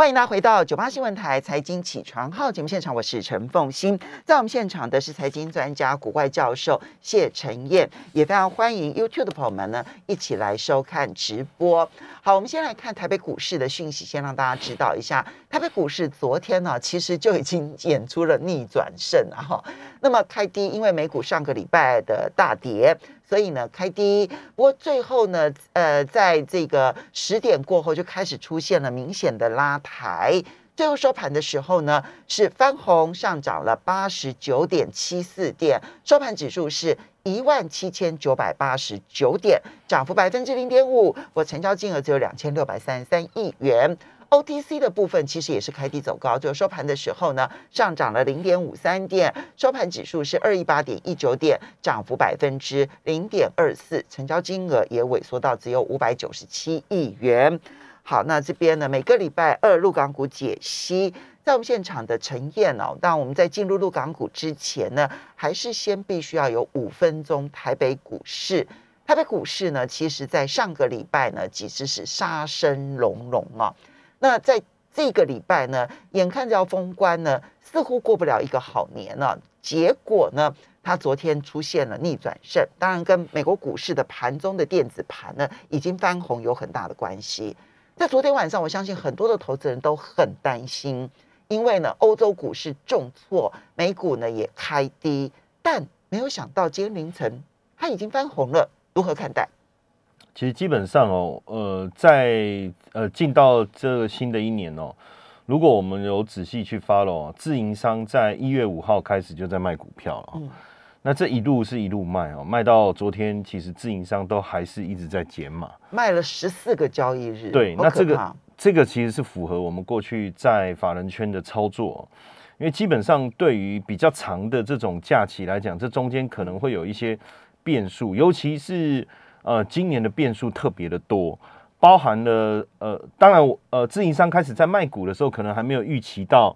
欢迎大家回到九八新闻台财经起床号节目现场，我是陈凤欣，在我们现场的是财经专家古怪教授谢晨燕，也非常欢迎 YouTube 的朋友们呢一起来收看直播。好，我们先来看台北股市的讯息，先让大家知道一下，台北股市昨天呢其实就已经演出了逆转胜了哈。那么开低，因为美股上个礼拜的大跌。所以呢，开低，不过最后呢，呃，在这个十点过后就开始出现了明显的拉抬，最后收盘的时候呢，是翻红上涨了八十九点七四点，收盘指数是一万七千九百八十九点，涨幅百分之零点五，我成交金额只有两千六百三十三亿元。OTC 的部分其实也是开低走高，就收盘的时候呢，上涨了零点五三点，收盘指数是二一八点一九点，涨幅百分之零点二四，成交金额也萎缩到只有五百九十七亿元。好，那这边呢，每个礼拜二陆港股解析，在我们现场的陈燕哦，当我们在进入陆港股之前呢，还是先必须要有五分钟台北股市。台北股市呢，其实在上个礼拜呢，其实是杀声隆隆啊。那在这个礼拜呢，眼看着要封关呢，似乎过不了一个好年了。结果呢，它昨天出现了逆转胜，当然跟美国股市的盘中的电子盘呢已经翻红有很大的关系。在昨天晚上，我相信很多的投资人都很担心，因为呢，欧洲股市重挫，美股呢也开低，但没有想到今天凌晨它已经翻红了，如何看待？其实基本上哦，呃，在呃进到这个新的一年哦，如果我们有仔细去 follow，自营商在一月五号开始就在卖股票了，嗯那这一路是一路卖哦，卖到昨天，其实自营商都还是一直在减码，卖了十四个交易日。对，那这个这个其实是符合我们过去在法人圈的操作，因为基本上对于比较长的这种假期来讲，这中间可能会有一些变数，尤其是。呃，今年的变数特别的多，包含了呃，当然，呃，自营商开始在卖股的时候，可能还没有预期到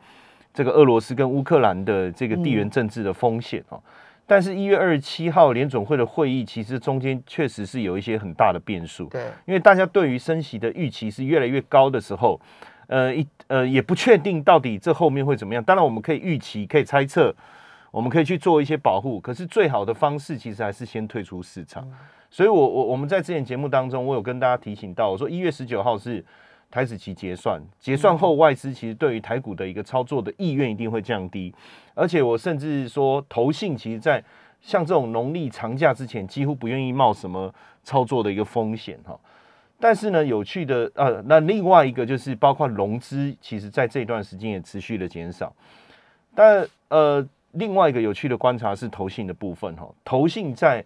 这个俄罗斯跟乌克兰的这个地缘政治的风险哦。但是，一月二十七号联总会的会议，其实中间确实是有一些很大的变数。对，因为大家对于升息的预期是越来越高的时候，呃，一呃也不确定到底这后面会怎么样。当然，我们可以预期，可以猜测，我们可以去做一些保护。可是，最好的方式其实还是先退出市场。所以，我我我们在之前节目当中，我有跟大家提醒到，我说一月十九号是台子期结算，结算后外资其实对于台股的一个操作的意愿一定会降低，而且我甚至说，投信其实在像这种农历长假之前，几乎不愿意冒什么操作的一个风险哈。但是呢，有趣的呃，那另外一个就是包括融资，其实在这段时间也持续的减少。但呃，另外一个有趣的观察是投信的部分哈，投信在。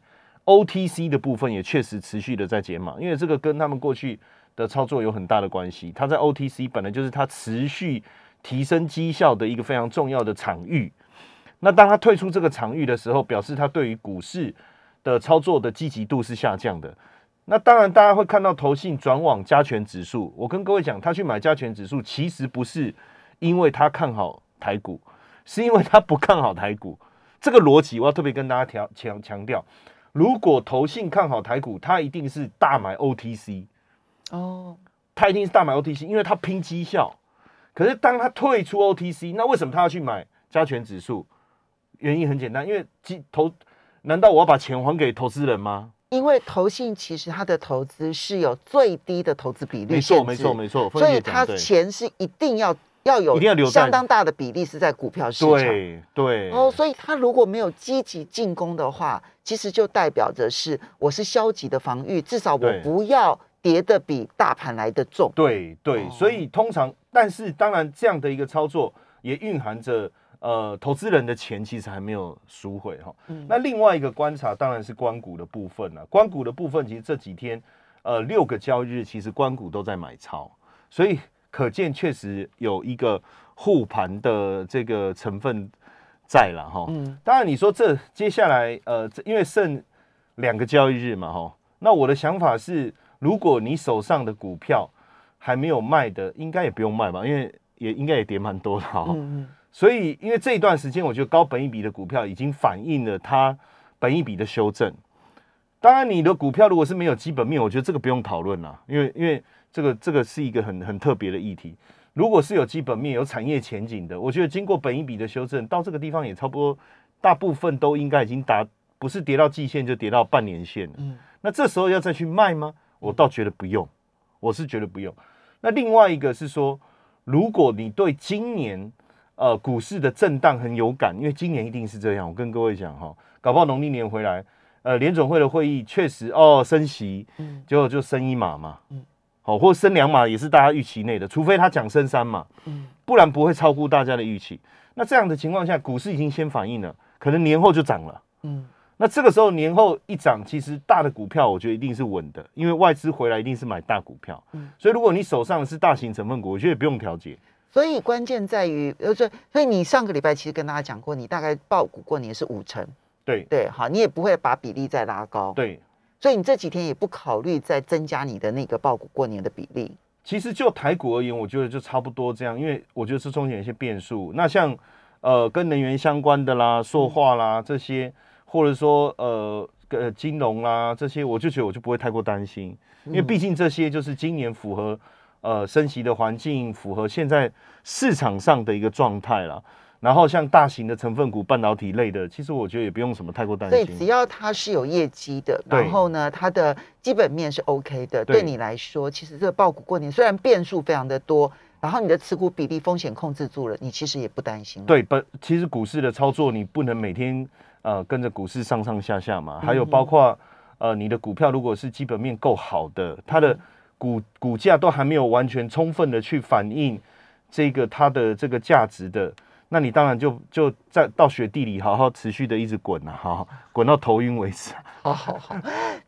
OTC 的部分也确实持续的在减码，因为这个跟他们过去的操作有很大的关系。它在 OTC 本来就是它持续提升绩效的一个非常重要的场域。那当它退出这个场域的时候，表示它对于股市的操作的积极度是下降的。那当然，大家会看到投信转往加权指数。我跟各位讲，他去买加权指数，其实不是因为他看好台股，是因为他不看好台股。这个逻辑我要特别跟大家调强强调。如果投信看好台股，他一定是大买 OTC 哦，他一定是大买 OTC，因为他拼绩效。可是当他退出 OTC，那为什么他要去买加权指数？原因很简单，因为投难道我要把钱还给投资人吗？因为投信其实它的投资是有最低的投资比例，没错没错没错，所以他钱是一定要。要有相当大的比例是在股票市场，对对哦，所以他如果没有积极进攻的话，其实就代表着是我是消极的防御，至少我不要跌的比大盘来的重。对对，所以通常，但是当然这样的一个操作也蕴含着呃，投资人的钱其实还没有赎回哈。那另外一个观察当然是关股的部分了，关股的部分其实这几天呃六个交易日其实关股都在买超，所以。可见确实有一个护盘的这个成分在了哈。嗯，当然你说这接下来呃，因为剩两个交易日嘛哈，那我的想法是，如果你手上的股票还没有卖的，应该也不用卖吧，因为也应该也跌蛮多的哈。嗯嗯。所以因为这一段时间，我觉得高本一笔的股票已经反映了它本一笔的修正。当然，你的股票如果是没有基本面，我觉得这个不用讨论了，因为因为。这个这个是一个很很特别的议题。如果是有基本面、有产业前景的，我觉得经过本一笔的修正，到这个地方也差不多，大部分都应该已经达，不是跌到季线就跌到半年线了。嗯那这时候要再去卖吗？我倒觉得不用，我是觉得不用。那另外一个是说，如果你对今年呃股市的震荡很有感，因为今年一定是这样，我跟各位讲哈，搞不好农历年回来，呃，联总会的会议确实哦升息，嗯结果就升一码嘛，嗯好、或升两码也是大家预期内的，除非他讲升三码，嗯不然不会超乎大家的预期。那这样的情况下，股市已经先反应了，可能年后就涨了。嗯那这个时候年后一涨，其实大的股票我觉得一定是稳的，因为外资回来一定是买大股票。嗯所以如果你手上的是大型成分股，我觉得不用调节。所以关键在于，呃，所以所以你上个礼拜其实跟大家讲过，你大概报股过年是五成，对对，好，你也不会把比例再拉高，对，所以你这几天也不考虑再增加你的那个报股过年的比例。其实就台股而言，我觉得就差不多这样，因为我觉得是中间有一些变数。那像呃跟能源相关的啦、塑化啦这些，或者说呃呃金融啦这些，我就觉得我就不会太过担心，因为毕竟这些就是今年符合呃升息的环境，符合现在市场上的一个状态啦。然后像大型的成分股、半导体类的，其实我觉得也不用什么太过担所以只。要它是有业绩的，然后呢，它的基本面是 OK 的，对对你来说，其实这个报股过年虽然变数非常的多，然后你的持股比例风险控制住了，你其实也不担心。，对，本其实股市的操作，你不能每天呃跟着股市上上下下嘛，还有包括呃你的股票如果是基本面够好的，它的股股价都还没有完全充分的去反映这个它的这个价值的，那你当然就就在到雪地里好好持续的一直滚啊，好好滚到头晕为止。好好好，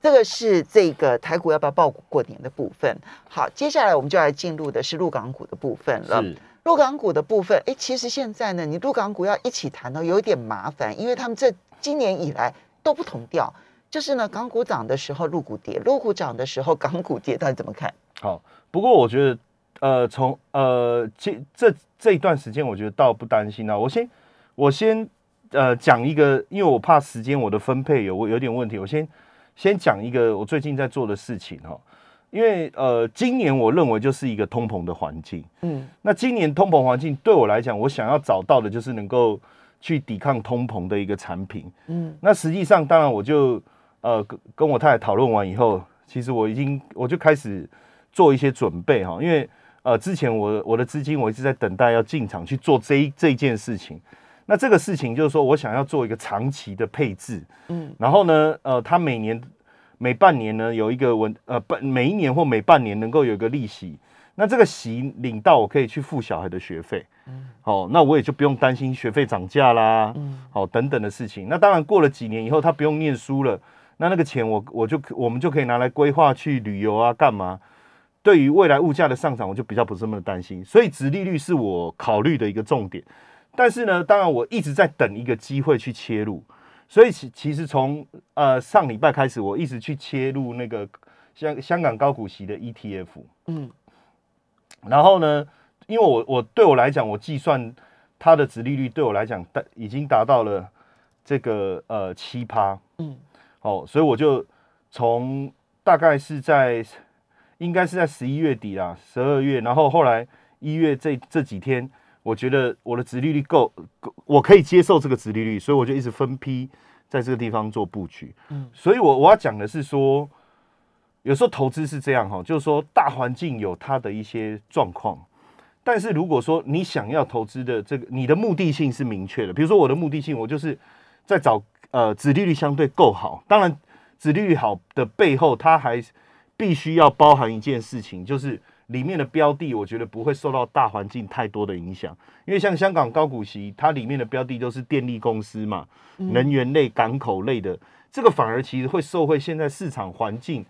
这个是这个台股要不要报股过年的部分。好，接下来我们就来进入的是陆港股的部分了。是，陆港股的部分，哎，其实现在呢，你陆港股要一起谈呢，有一点麻烦，因为他们这今年以来都不同调，就是呢，港股涨的时候陆股跌，陆股涨的时候港股跌，到底怎么看？好，不过我觉得，呃，从呃这这这一段时间，我觉得倒不担心啊。我先我先呃讲一个，因为我怕时间我的分配有有点问题，我先先讲一个我最近在做的事情哈。因为呃，今年我认为就是一个通膨的环境。嗯那今年通膨环境对我来讲，我想要找到的就是能够去抵抗通膨的一个产品。嗯那实际上，当然我就呃跟跟我太太讨论完以后，其实我已经我就开始做一些准备哈，因为呃之前我我的资金我一直在等待要进场去做这一这一件事情。那这个事情就是说我想要做一个长期的配置，嗯然后呢，呃，他每年每半年呢有一个稳呃半每一年或每半年能够有一个利息，那这个息领到我可以去付小孩的学费，嗯哦，那我也就不用担心学费涨价啦，嗯好、等等的事情。那当然过了几年以后，他不用念书了，那那个钱我我就我们就可以拿来规划去旅游啊，干嘛？对于未来物价的上涨，我就比较不是那么担心。所以，殖利率是我考虑的一个重点。但是呢，当然我一直在等一个机会去切入。所以其其实从呃上礼拜开始，我一直去切入那个香香港高股息的 ETF。嗯然后呢，因为我我对我来讲，我计算它的殖利率对我来讲，达已经达到了这个呃七趴嗯哦，所以我就从大概是在应该是在十一月底啦，十二月，然后后来一月这这几天，我觉得我的殖利率够，够我可以接受这个殖利率，所以我就一直分批在这个地方做布局。嗯。所以我我要讲的是说，有时候投资是这样哈，就是说大环境有它的一些状况，但是如果说你想要投资的这个，你的目的性是明确的，比如说我的目的性，我就是在找呃，殖利率相对够好，当然殖利率好的背后，它还必须要包含一件事情，就是里面的标的，我觉得不会受到大环境太多的影响，因为像香港高股息，它里面的标的都是电力公司嘛，能源类、港口类的，这个反而其实会受惠现在市场环境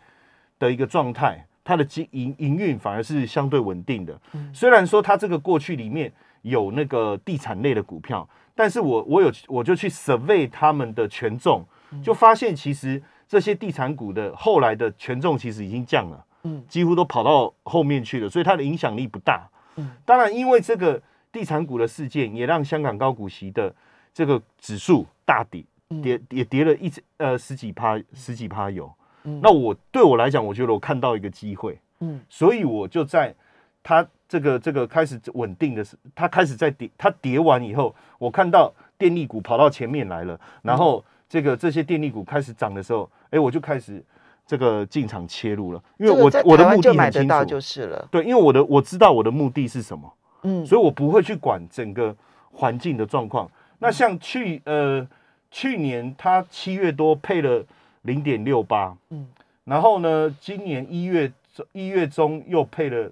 的一个状态，它的经营营运反而是相对稳定的。虽然说它这个过去里面有那个地产类的股票，但是我我有我就去 survey 他们的权重，就发现其实这些地产股的后来的权重其实已经降了，嗯。几乎都跑到后面去了，所以它的影响力不大。嗯。当然，因为这个地产股的事件，也让香港高股息的这个指数大跌，嗯。跌也跌了一呃十几趴，十几趴有。嗯。那我对我来讲，我觉得我看到一个机会，嗯。所以我就在它这个这个开始稳定的时，它开始在跌，它跌完以后，我看到电力股跑到前面来了，然后这个这些电力股开始涨的时候，哎，我就开始这个进场切入了，因为我我的目的很清楚，就是了。对，因为我的我知道我的目的是什么，嗯，所以我不会去管整个环境的状况。那像去呃去年它七月多配了零点六八，嗯，然后呢，今年一月一月中又配了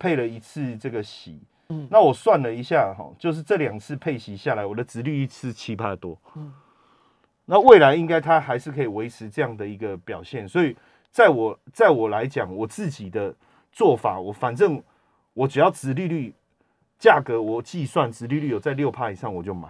配了一次这个息，嗯，那我算了一下哈，就是这两次配息下来，我的值率是七八多，嗯，那未来应该它还是可以维持这样的一个表现，所以在我在我来讲，我自己的做法，我反正我只要值利率价格我计算值利率有在六趴以上，我就买。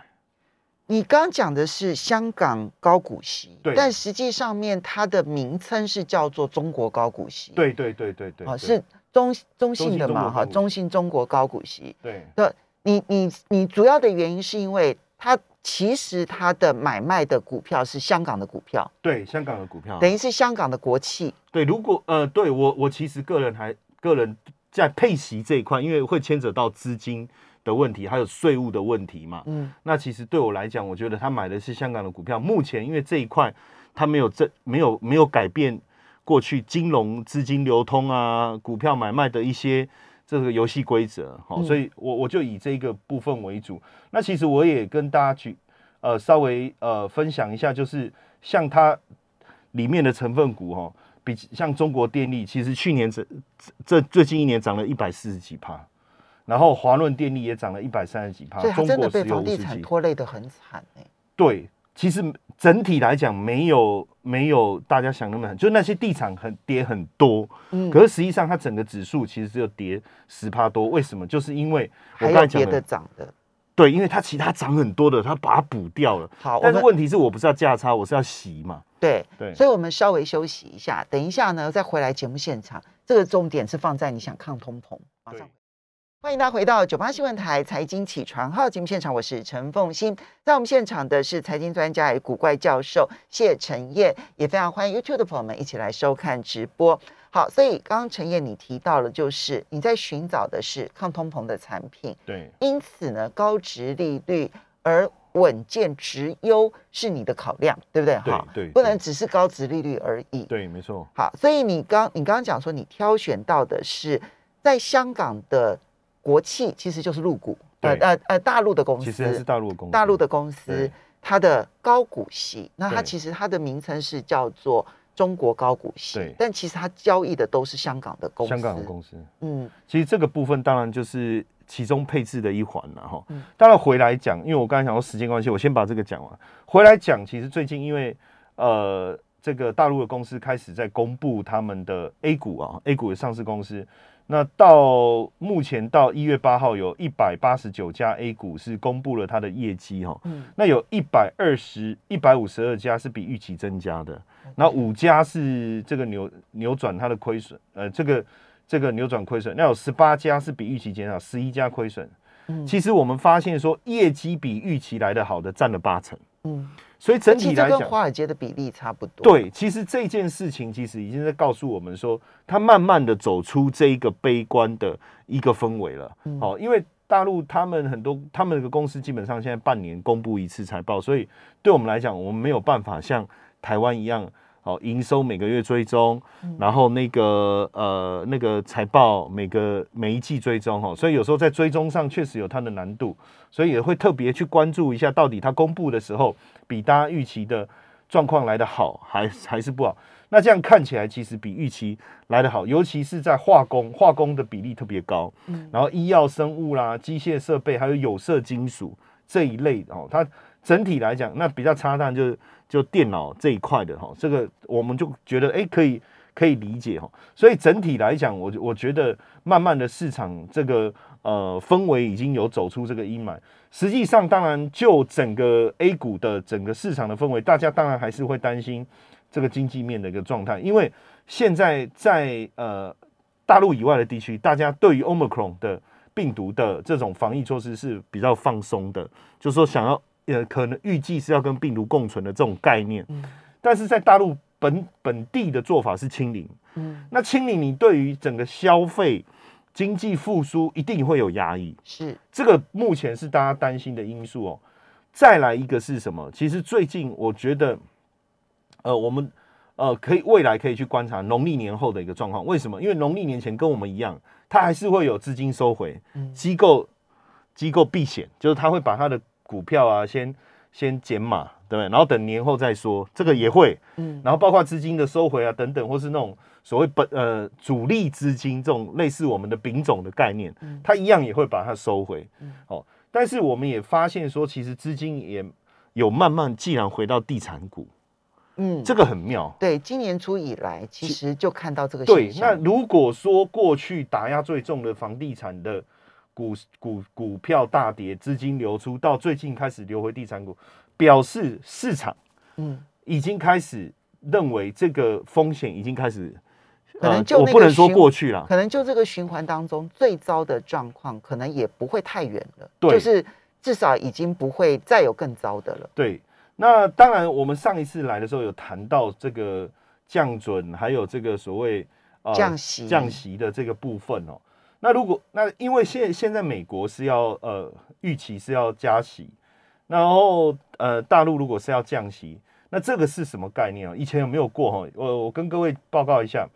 你刚讲的是香港高股息，对，但实际上面它的名称是叫做中国高股息，对对对对对，啊是中中信的嘛哈，中信中国高股息，对，那你你你主要的原因是因为它其实他的买卖的股票是香港的股票，对，香港的股票，等于是香港的国企，对，如果呃，对我我其实个人还个人在配息这一块，因为会牵扯到资金。的问题还有税务的问题嘛？嗯，那其实对我来讲，我觉得他买的是香港的股票。目前因为这一块他没有这没有没有改变过去金融资金流通啊、股票买卖的一些这个游戏规则，好，所以我我就以这个部分为主。那其实我也跟大家举呃稍微呃分享一下，就是像它里面的成分股哈，比像中国电力，其实去年这这最近一年涨了一百四十几趴。然后华润电力也涨了一百三十几趴，中国被房地产拖累的很惨哎。对，其实整体来讲没有没有大家想那么狠，就那些地产很跌很多，嗯，可是实际上它整个指数其实只有跌十趴多，为什么？就是因为还有别的涨的，对，因为它其他涨很多的，它把它补掉了。好，但是问题是我不是要价差，我是要洗嘛。对对，所以我们稍微休息一下，等一下呢再回来节目现场。这个重点是放在你想抗通膨，马上。欢迎大家回到九八新闻台财经起床号节目现场，我是陈凤欣，在我们现场的是财经专家与古怪教授谢晨燕，也非常欢迎 YouTube 的朋友们一起来收看直播。好，所以刚刚陈燕你提到了，就是你在寻找的是抗通膨的产品，对，因此呢，高值利率而稳健值优是你的考量，对不对？哈，对，不能只是高值利率而已。对，没错。好，所以你刚你刚刚讲说，你挑选到的是在香港的。国企其实就是入股，呃呃呃，大陆的公司，其实是大陆的公司，大陆的公司，它的高股息，那它其实它的名称是叫做中国高股息，但其实它交易的都是香港的公司，香港的公司，嗯，其实这个部分当然就是其中配置的一环了哈。当然回来讲，因为我刚才讲说时间关系，我先把这个讲完。回来讲，其实最近因为呃，这个大陆的公司开始在公布他们的 A 股啊，A 股的上市公司。那到目前到一月八号，有一百八十九家 A 股是公布了它的业绩哈。嗯，那有一百二十一百五十二家是比预期增加的，那五家是这个扭扭转它的亏损，呃，这个这个扭转亏损。那有十八家是比预期减少，十一家亏损。嗯，其实我们发现说，业绩比预期来的好的占了八成。嗯。所以整体来讲，跟华尔街的比例差不多。对，其实这件事情其实已经在告诉我们说，它慢慢的走出这一个悲观的一个氛围了。哦，因为大陆他们很多他们的公司基本上现在半年公布一次财报，所以对我们来讲，我们没有办法像台湾一样。好，营收每个月追踪，然后那个呃那个财报每个每一季追踪哈，所以有时候在追踪上确实有它的难度，所以也会特别去关注一下，到底它公布的时候比大家预期的状况来得好，还还是不好？那这样看起来其实比预期来得好，尤其是在化工，化工的比例特别高，嗯，然后医药生物啦、机械设备还有有色金属这一类哦，它整体来讲那比较差，但就是。就电脑这一块的哈，这个我们就觉得哎，可以可以理解哈。所以整体来讲，我我觉得慢慢的市场这个呃氛围已经有走出这个阴霾。实际上，当然就整个 A 股的整个市场的氛围，大家当然还是会担心这个经济面的一个状态，因为现在在呃大陆以外的地区，大家对于 Omicron 的病毒的这种防疫措施是比较放松的，就是说想要。呃，可能预计是要跟病毒共存的这种概念，嗯，但是在大陆本本地的做法是清零，嗯，那清零，你对于整个消费经济复苏一定会有压抑，是这个目前是大家担心的因素哦。再来一个是什么？其实最近我觉得，呃，我们呃可以未来可以去观察农历年后的一个状况。为什么？因为农历年前跟我们一样，它还是会有资金收回，机构机构避险，就是他会把他的股票啊先先减码，对不对？然后等年后再说，这个也会，嗯，然后包括资金的收回啊等等，或是那种所谓本呃主力资金这种类似我们的丙种的概念，嗯它一样也会把它收回，嗯哦。但是我们也发现说，其实资金也有慢慢既然回到地产股，嗯，这个很妙。对，今年初以来，其实就看到这个对。那如果说过去打压最重的房地产的股股股票大跌，资金流出，到最近开始流回地产股，表示市场嗯已经开始认为这个风险已经开始。可能就我不能说过去了，可能就这个循环当中最糟的状况，可能也不会太远了。对，就是至少已经不会再有更糟的了。对，那当然，我们上一次来的时候有谈到这个降准，还有这个所谓降息降息的这个部分哦。那如果那因为现现在美国是要呃预期是要加息，然后呃大陆如果是要降息，那这个是什么概念啊？以前有没有过哈？我我跟各位报告一下。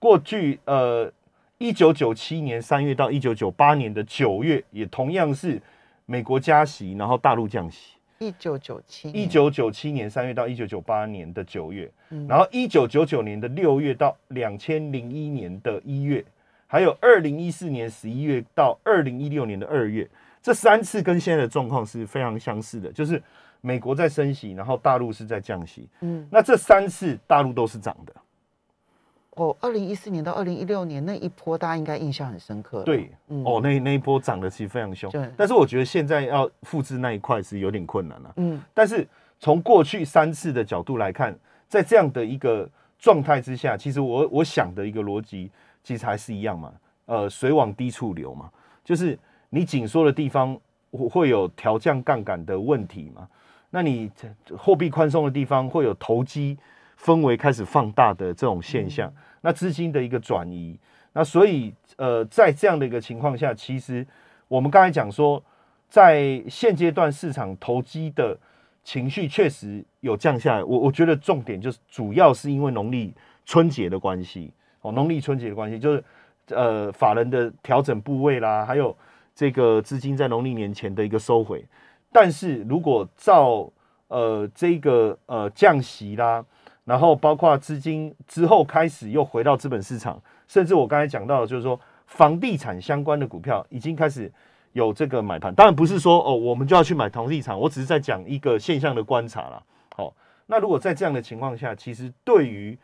过去呃，一九九七年三月到一九九八年的九月，也同样是美国加息，然后大陆降息。一九九七一九九七年三月到一九九八年的九月，然后一九九九年的六月到两千零一年的一月，还有二零一四年十一月到二零一六年的二月，这三次跟现在的状况是非常相似的，就是美国在升息，然后大陆是在降息。嗯，那这三次大陆都是涨的。哦，二零一四年到二零一六年那一波，大家应该印象很深刻。对，哦，那那一波涨的其实非常凶。对，但是我觉得现在要复制那一块是有点困难了。嗯，但是从过去三次的角度来看，在这样的一个状态之下，其实我我想的一个逻辑其实还是一样嘛。呃，水往低处流嘛，就是你紧缩的地方会有调降杠杆的问题嘛。那你货币宽松的地方会有投机氛围开始放大的这种现象。那资金的一个转移，那所以呃，在这样的一个情况下，其实我们刚才讲说，在现阶段市场投机的情绪确实有降下来。我我觉得重点就是主要是因为农历春节的关系哦，农历春节的关系就是呃法人的调整部位啦，还有这个资金在农历年前的一个收回。但是如果照呃这个呃降息啦。然后包括资金之后开始又回到资本市场，甚至我刚才讲到的，就是说房地产相关的股票已经开始有这个买盘。当然不是说哦，我们就要去买房地产，我只是在讲一个现象的观察了。好，那如果在这样的情况下，其实对于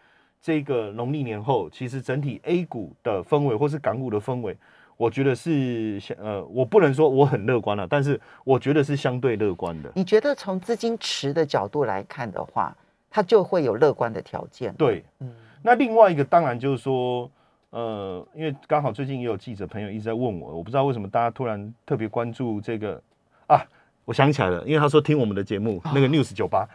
这个农历年后，其实整体 A 股的氛围或是港股的氛围，我觉得是相呃，我不能说我很乐观了，但是我觉得是相对乐观的。你觉得从资金池的角度来看的话？它就会有乐观的条件。对，嗯，那另外一个当然就是说，呃，因为刚好最近也有记者朋友一直在问我，我不知道为什么大家突然特别关注这个啊，我想起来了，因为他说听我们的节目那个 News 酒吧，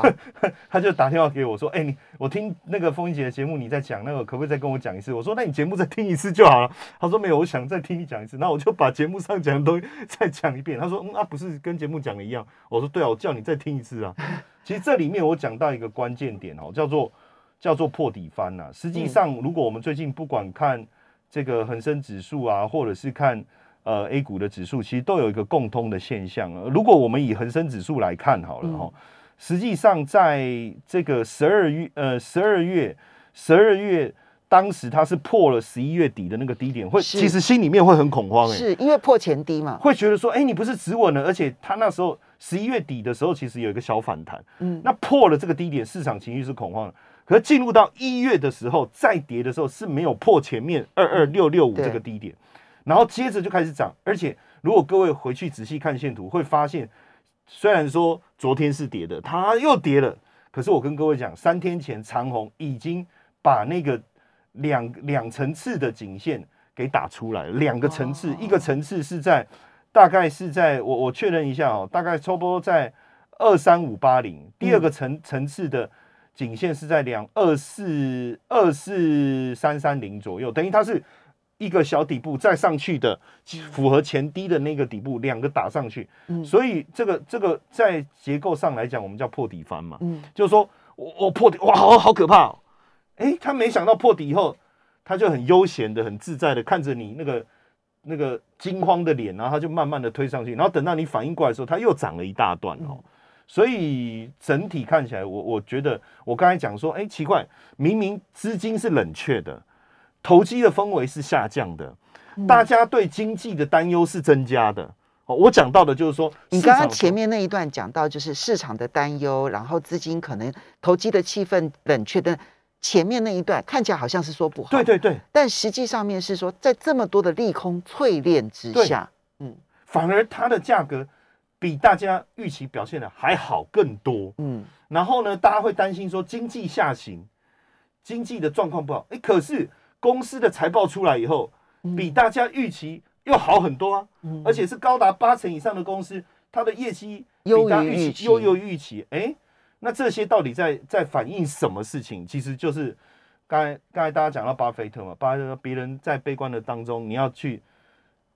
他就打电话给我说，哎，你我听那个风音姐的节目你在讲那个，可不可以再跟我讲一次？我说那你节目再听一次就好了。他说没有，我想再听你讲一次。那我就把节目上讲的东西 再讲一遍。他说嗯啊，不是跟节目讲的一样。我说对啊，我叫你再听一次啊。其实这里面我讲到一个关键点哦，叫做叫做破底翻呐。实际上，如果我们最近不管看这个恒生指数啊，或者是看呃 A 股的指数，其实都有一个共通的现象。如果我们以恒生指数来看好了哈，实际上在这个十二月呃十二月十二月。当时它是破了十一月底的那个低点，会其实心里面会很恐慌哎，是因为破前低嘛，会觉得说，哎，你不是止稳了，而且它那时候十一月底的时候，其实有一个小反弹，嗯，那破了这个低点，市场情绪是恐慌的。可是进入到一月的时候，再跌的时候是没有破前面二二六六五这个低点，然后接着就开始涨，而且如果各位回去仔细看线图，会发现，虽然说昨天是跌的，它又跌了，可是我跟各位讲，三天前长虹已经把那个。两两层次的颈线给打出来，两个层次，一个层次是在大概是在我我确认一下哦，大概差不多在二三五八零，第二个层层次的颈线是在两二四二四三三零左右，等于它是一个小底部再上去的，符合前低的那个底部，两个打上去，嗯。所以这个这个在结构上来讲，我们叫破底翻嘛，嗯。就是说我我破底，哇，好好可怕、哦，哎，他没想到破底以后，他就很悠闲的、很自在的看着你那个那个惊慌的脸，然后他就慢慢的推上去，然后等到你反应过来的时候，他又涨了一大段哦。所以整体看起来，我我觉得我刚才讲说，哎，奇怪，明明资金是冷却的，投机的氛围是下降的，嗯大家对经济的担忧是增加的。哦，我讲到的就是说，你刚刚前面那一段讲到，就是市场的担忧，然后资金可能投机的气氛冷却的。前面那一段看起来好像是说不好，对对对，但实际上面是说，在这么多的利空淬炼之下，嗯，反而它的价格比大家预期表现的还好更多。嗯，然后呢，大家会担心说经济下行，经济的状况不好。哎，可是公司的财报出来以后，比大家预期又好很多啊，嗯而且是高达八成以上的公司，它的业绩比优于大家预期优于预期。哎，那这些到底在在反映什么事情？其实就是刚才刚才大家讲到巴菲特嘛，巴菲特说别人在悲观的当中，你要去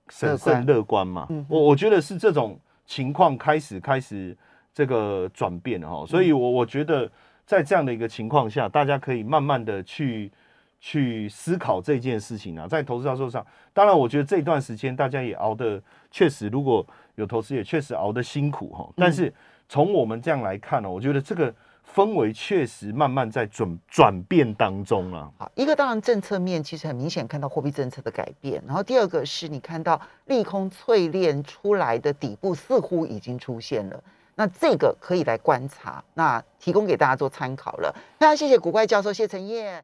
审慎乐观嘛。嗯我我觉得是这种情况开始开始这个转变了哈，所嗯以我我觉得在这样的一个情况下，大家可以慢慢的去去思考这件事情啊，在投资教授上，当然我觉得这段时间大家也熬得确实，如果有投资也确实熬得辛苦哈，但是从我们这样来看呢、我觉得这个氛围确实慢慢在转转变当中啊。好，一个当然政策面其实很明显看到货币政策的改变，然后第二个是你看到利空淬炼出来的底部似乎已经出现了。那这个可以来观察，那提供给大家做参考了。非常谢谢古怪教授谢承彦。